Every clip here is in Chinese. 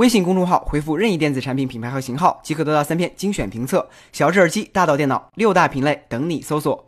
微信公众号回复任意电子产品品牌和型号，即可得到三篇精选评测。小智耳机，大到电脑，六大品类等你搜索。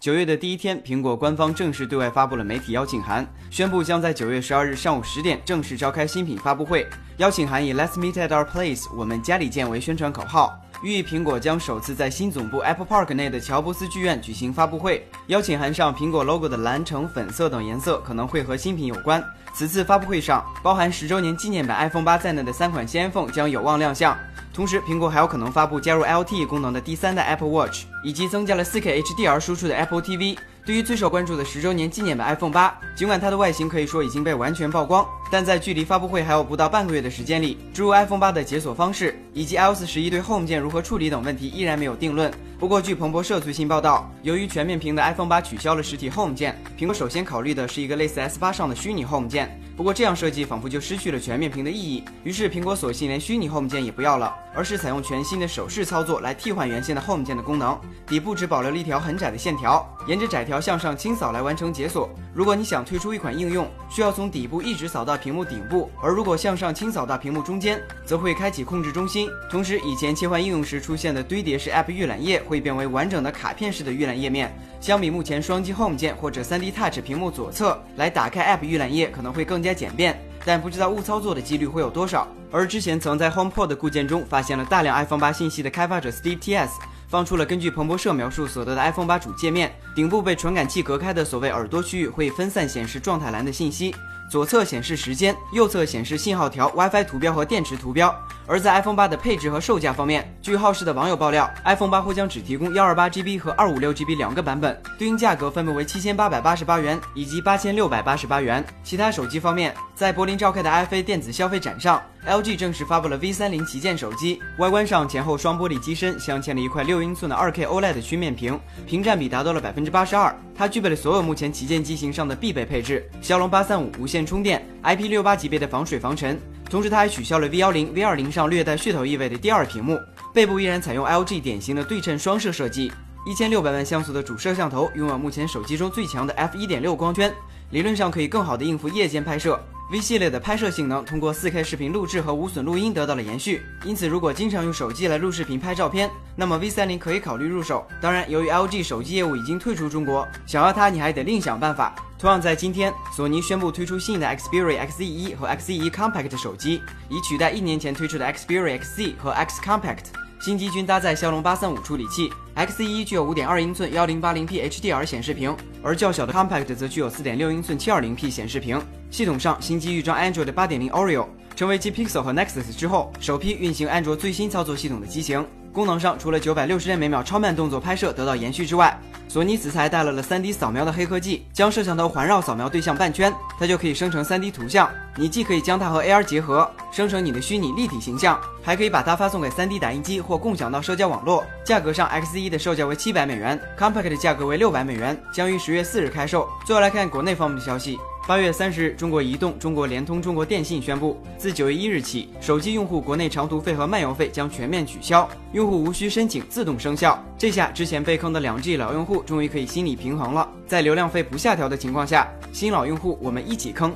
九月的第一天，苹果官方正式对外发布了媒体邀请函，宣布将在九月十二日上午十点正式召开新品发布会。邀请函以 “Let's meet at our place”（ 我们家里见）为宣传口号。寓意苹果将首次在新总部 Apple Park 内的乔布斯剧院举行发布会。邀请函上苹果 logo 的蓝、橙、粉色等颜色可能会和新品有关。此次发布会上，包含十周年纪念版 iPhone 八在内的三款新 iPhone 将有望亮相。同时，苹果还有可能发布加入 LTE 功能的第三代 Apple Watch，以及增加了 4K HDR 输出的 Apple TV。对于最受关注的十周年纪念版 iPhone 八，尽管它的外形可以说已经被完全曝光，但在距离发布会还有不到半个月的时间里，诸如 iPhone 八的解锁方式以及 iOS 十一对 Home 键如何处理等问题依然没有定论。不过，据彭博社最新报道，由于全面屏的 iPhone 八取消了实体 Home 键，苹果首先考虑的是一个类似 S 八上的虚拟 Home 键。不过，这样设计仿佛就失去了全面屏的意义。于是，苹果索性连虚拟 Home 键也不要了，而是采用全新的手势操作来替换原先的 Home 键的功能。底部只保留了一条很窄的线条，沿着窄条向上清扫来完成解锁。如果你想推出一款应用，需要从底部一直扫到屏幕顶部，而如果向上清扫到屏幕中间，则会开启控制中心。同时，以前切换应用时出现的堆叠式 App 预览页会会变为完整的。卡片式的预览页面，相比目前双击 Home 键或者 3D Touch 屏幕左侧来打开 App 预览页，可能会更加简便，但不知道误操作的几率会有多少。而之前曾在 HomePod 固件中发现了大量 iPhone 八信息的开发者 Steve T.S 放出了根据彭博社描述所得的 iPhone 八主界面顶部被传感器隔开的所谓耳朵区域会分散显示状态栏的信息。左侧显示时间，右侧显示信号条、WiFi 图标和电池图标。而在 iPhone 八的配置和售价方面，据好事的网友爆料，iPhone 八或将只提供 128GB 和 256GB 两个版本，对应价格分别为7888元以及8688元。其他手机方面，在柏林召开的 IFA 电子消费展上，LG 正式发布了 V30 旗舰手机，外观上前后双玻璃机身镶嵌了一块六英寸的 2K OLED 曲面屏，屏占比达到了百分之八十二。它具备了所有目前旗舰机型上的必备配置：骁龙八三五无线线充电，IP68 级别的防水防尘。同时，它还取消了 V 幺零、V 二零上略带噱头意味的第二屏幕，背部依然采用 LG 典型的对称双摄设计。一千六百万像素的主摄像头拥有目前手机中最强的 f 一点六光圈，理论上可以更好的应付夜间拍摄。V 系列的拍摄性能通过 4K 视频录制和无损录音得到了延续，因此如果经常用手机来录视频拍照片，那么 V30 可以考虑入手。当然，由于 LG 手机业务已经退出中国，想要它你还得另想办法。同样在今天，索尼宣布推出新的 Xperia XZ1 和 XZ1 Compact 手机，以取代一年前推出的 Xperia XZ 和 X Compact。新机均搭载骁龙八三五处理器，X1 具有五点二英寸幺零八零 P HDR 显示屏，而较小的 Compact 则具有四点六英寸七二零 P 显示屏。系统上，新机预装 Android 八点零 Oreo，成为继 Pixel 和 Nexus 之后首批运行安卓最新操作系统的机型。功能上，除了九百六十帧每秒超慢动作拍摄得到延续之外，索尼此次还带来了 3D 扫描的黑科技，将摄像头环绕扫描对象半圈，它就可以生成 3D 图像。你既可以将它和 AR 结合，生成你的虚拟立体形象，还可以把它发送给 3D 打印机或共享到社交网络。价格上，X1 的售价为七百美元，Compact 的价格为六百美元，将于十月四日开售。最后来看国内方面的消息。八月三十日，中国移动、中国联通、中国电信宣布，自九月一日起，手机用户国内长途费和漫游费将全面取消，用用户无需申请，自动生效。这下之前被坑的两 G 老用户终于可以心理平衡了，在流量费不下调的情况下，新老用户我们一起坑。